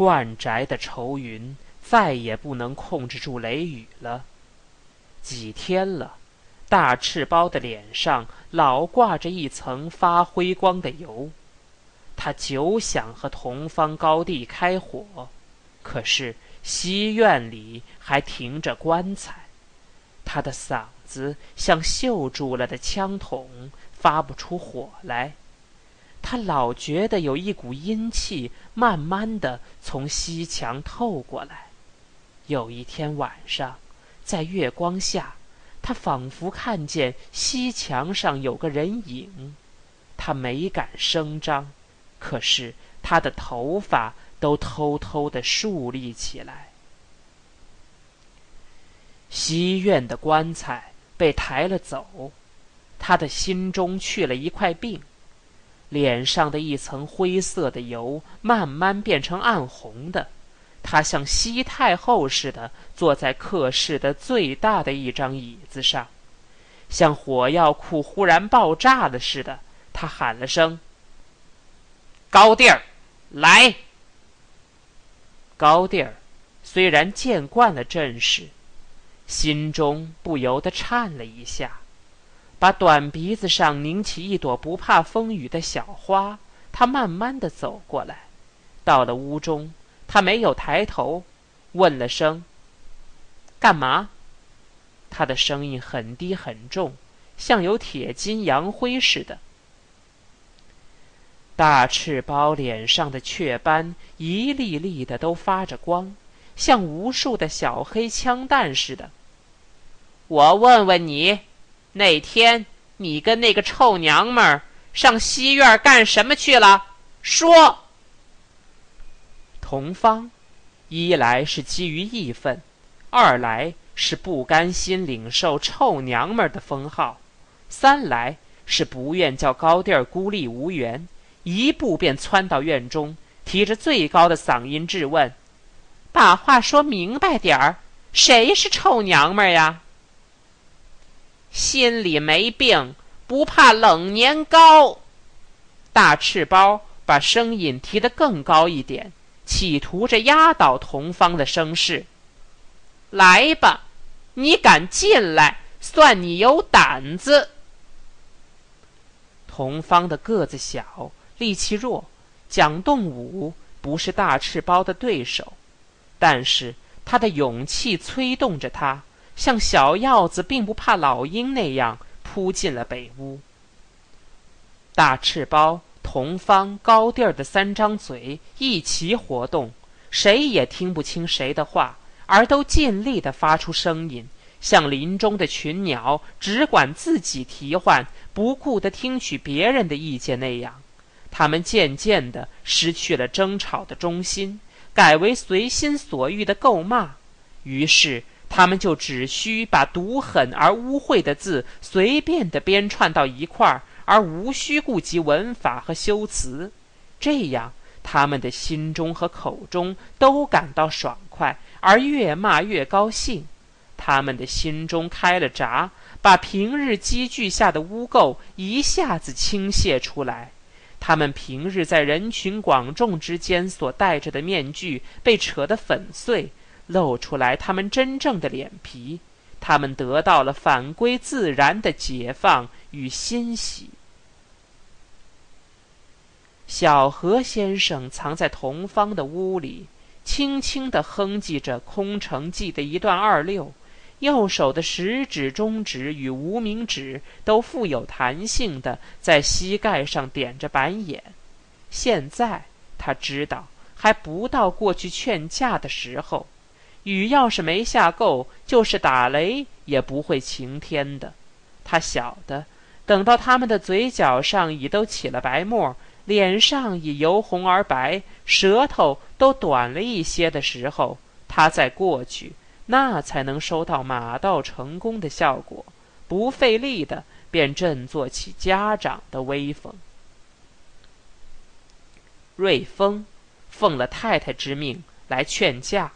灌宅的愁云再也不能控制住雷雨了。几天了，大赤包的脸上老挂着一层发灰光的油。他久想和同方高地开火，可是西院里还停着棺材，他的嗓子像锈住了的枪筒，发不出火来。他老觉得有一股阴气慢慢的从西墙透过来。有一天晚上，在月光下，他仿佛看见西墙上有个人影，他没敢声张。可是他的头发都偷偷的竖立起来。西院的棺材被抬了走，他的心中去了一块病，脸上的一层灰色的油慢慢变成暗红的。他像西太后似的坐在客室的最大的一张椅子上，像火药库忽然爆炸了似的。他喊了声。高第儿，来。高第儿虽然见惯了阵势，心中不由得颤了一下，把短鼻子上拧起一朵不怕风雨的小花。他慢慢的走过来，到了屋中，他没有抬头，问了声：“干嘛？”他的声音很低很重，像有铁筋扬灰似的。大赤包脸上的雀斑一粒粒的都发着光，像无数的小黑枪弹似的。我问问你，那天你跟那个臭娘们儿上西院干什么去了？说。同方，一来是基于义愤，二来是不甘心领受臭娘们儿的封号，三来是不愿叫高第儿孤立无援。一步便窜到院中，提着最高的嗓音质问：“把话说明白点儿，谁是臭娘们儿呀？”心里没病，不怕冷年糕。大赤包把声音提得更高一点，企图着压倒同方的声势。来吧，你敢进来，算你有胆子。同方的个子小。力气弱，蒋动武不是大赤包的对手，但是他的勇气催动着他，像小鹞子并不怕老鹰那样扑进了北屋。大赤包、同方、高第儿的三张嘴一齐活动，谁也听不清谁的话，而都尽力地发出声音，像林中的群鸟只管自己啼唤，不顾地听取别人的意见那样。他们渐渐地失去了争吵的中心，改为随心所欲的够骂。于是，他们就只需把毒狠而污秽的字随便地编串到一块儿，而无需顾及文法和修辞。这样，他们的心中和口中都感到爽快，而越骂越高兴。他们的心中开了闸，把平日积聚下的污垢一下子倾泻出来。他们平日在人群广众之间所戴着的面具被扯得粉碎，露出来他们真正的脸皮。他们得到了反归自然的解放与欣喜。小何先生藏在同方的屋里，轻轻地哼唧着《空城计》的一段二六。右手的食指、中指与无名指都富有弹性的在膝盖上点着板眼。现在他知道还不到过去劝架的时候，雨要是没下够，就是打雷也不会晴天的。他晓得，等到他们的嘴角上已都起了白沫，脸上已由红而白，舌头都短了一些的时候，他再过去。那才能收到马到成功的效果，不费力的便振作起家长的威风。瑞丰奉了太太之命来劝架，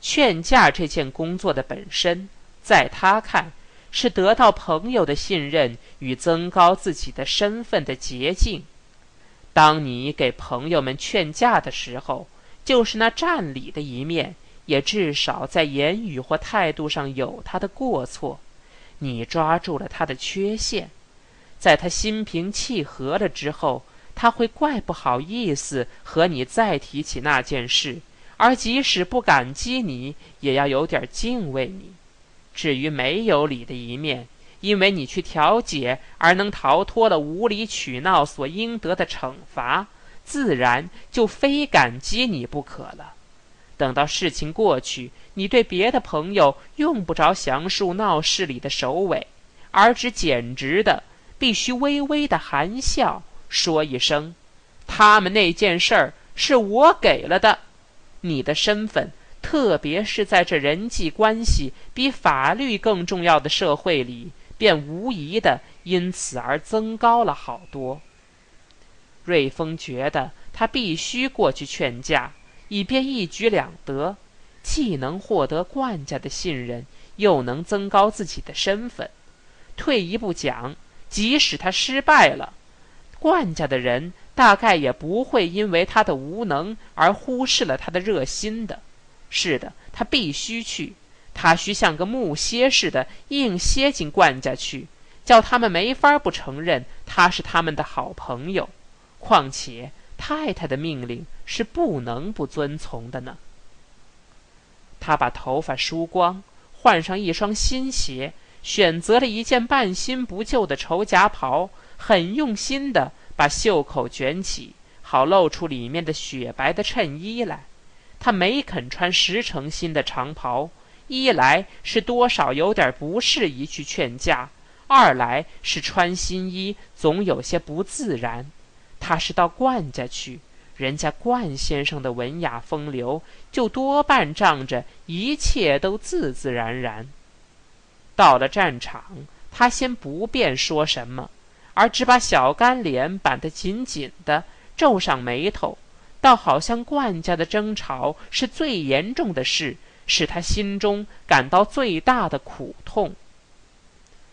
劝架这件工作的本身，在他看是得到朋友的信任与增高自己的身份的捷径。当你给朋友们劝架的时候，就是那占理的一面，也至少在言语或态度上有他的过错。你抓住了他的缺陷，在他心平气和了之后，他会怪不好意思和你再提起那件事，而即使不感激你，也要有点敬畏你。至于没有理的一面，因为你去调解而能逃脱了无理取闹所应得的惩罚，自然就非感激你不可了。等到事情过去，你对别的朋友用不着详述闹事里的首尾，而只简直的必须微微的含笑说一声：“他们那件事儿是我给了的。”你的身份，特别是在这人际关系比法律更重要的社会里，便无疑的因此而增高了好多。瑞丰觉得他必须过去劝架。以便一举两得，既能获得冠家的信任，又能增高自己的身份。退一步讲，即使他失败了，冠家的人大概也不会因为他的无能而忽视了他的热心的。是的，他必须去，他需像个木楔似的硬楔进冠家去，叫他们没法不承认他是他们的好朋友。况且。太太的命令是不能不遵从的呢。他把头发梳光，换上一双新鞋，选择了一件半新不旧的绸夹袍，很用心的把袖口卷起，好露出里面的雪白的衬衣来。他没肯穿十成新的长袍，一来是多少有点不适宜去劝架，二来是穿新衣总有些不自然。他是到冠家去，人家冠先生的文雅风流，就多半仗着一切都自自然然。到了战场，他先不便说什么，而只把小干脸板得紧紧的，皱上眉头，倒好像冠家的争吵是最严重的事，使他心中感到最大的苦痛。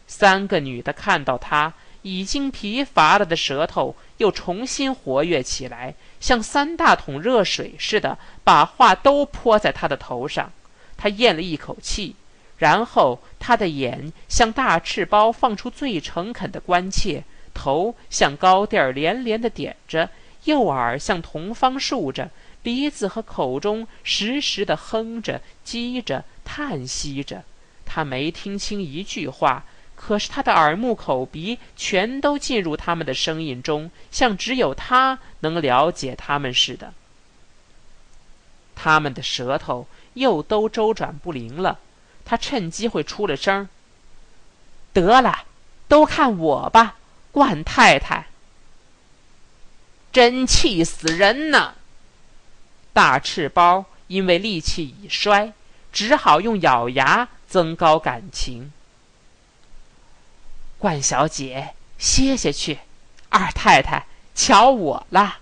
三个女的看到他。已经疲乏了的舌头又重新活跃起来，像三大桶热水似的，把话都泼在他的头上。他咽了一口气，然后他的眼像大赤包放出最诚恳的关切，头像高地儿连连的点着，右耳像同方竖着，鼻子和口中时时的哼着、叽着、叹息着。他没听清一句话。可是他的耳目口鼻全都进入他们的声音中，像只有他能了解他们似的。他们的舌头又都周转不灵了，他趁机会出了声：“得了，都看我吧，冠太太！真气死人呢！”大赤包因为力气已衰，只好用咬牙增高感情。冠小姐，歇歇去。二太太，瞧我啦。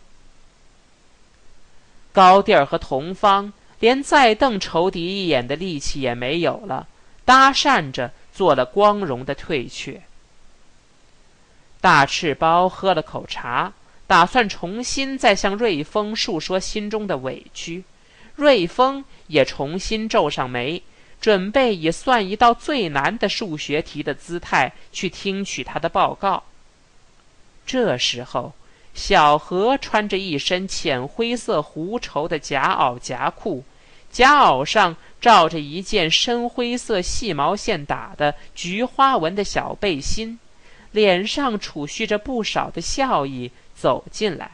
高第儿和同芳连再瞪仇敌一眼的力气也没有了，搭讪着做了光荣的退却。大赤包喝了口茶，打算重新再向瑞丰诉说心中的委屈。瑞丰也重新皱上眉。准备以算一道最难的数学题的姿态去听取他的报告。这时候，小何穿着一身浅灰色狐绸的夹袄夹裤，夹袄上罩着一件深灰色细毛线打的菊花纹的小背心，脸上储蓄着不少的笑意，走进来。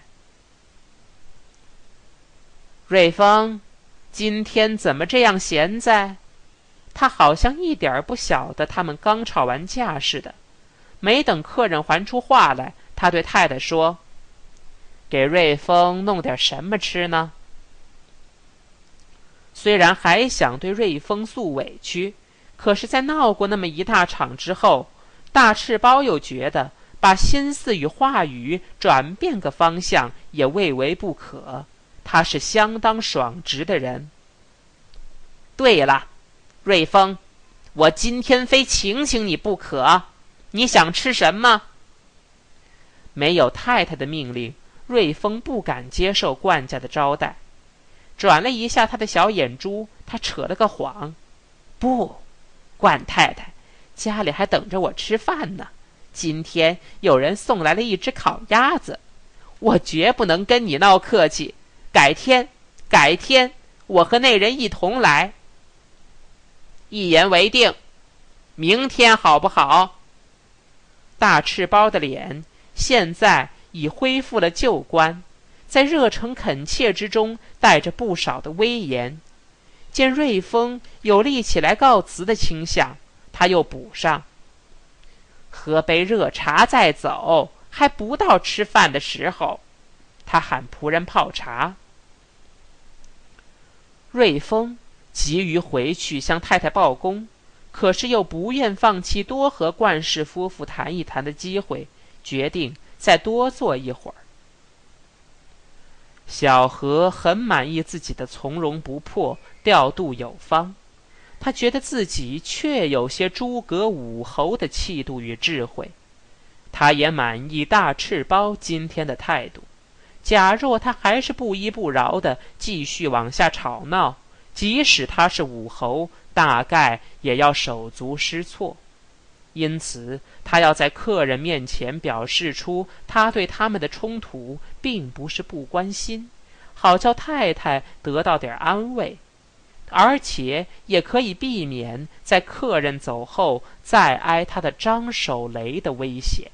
瑞丰，今天怎么这样闲在？他好像一点儿不晓得他们刚吵完架似的。没等客人还出话来，他对太太说：“给瑞丰弄点什么吃呢？”虽然还想对瑞丰诉委屈，可是，在闹过那么一大场之后，大赤包又觉得把心思与话语转变个方向也未为不可。他是相当爽直的人。对了。瑞丰，我今天非请请你不可。你想吃什么？没有太太的命令，瑞丰不敢接受冠家的招待。转了一下他的小眼珠，他扯了个谎：“不，冠太太，家里还等着我吃饭呢。今天有人送来了一只烤鸭子，我绝不能跟你闹客气。改天，改天，我和那人一同来。一言为定，明天好不好？”大赤包的脸现在已恢复了旧观。在热诚恳切之中，带着不少的威严。见瑞丰有立起来告辞的倾向，他又补上：“喝杯热茶再走，还不到吃饭的时候。”他喊仆人泡茶。瑞丰急于回去向太太报功，可是又不愿放弃多和冠氏夫妇谈一谈的机会，决定再多坐一会儿。小何很满意自己的从容不迫、调度有方，他觉得自己确有些诸葛武侯的气度与智慧。他也满意大赤包今天的态度。假若他还是不依不饶的继续往下吵闹，即使他是武侯，大概也要手足失措。因此，他要在客人面前表示出他对他们的冲突并不是不关心，好叫太太得到点安慰，而且也可以避免在客人走后再挨他的张守雷的危险。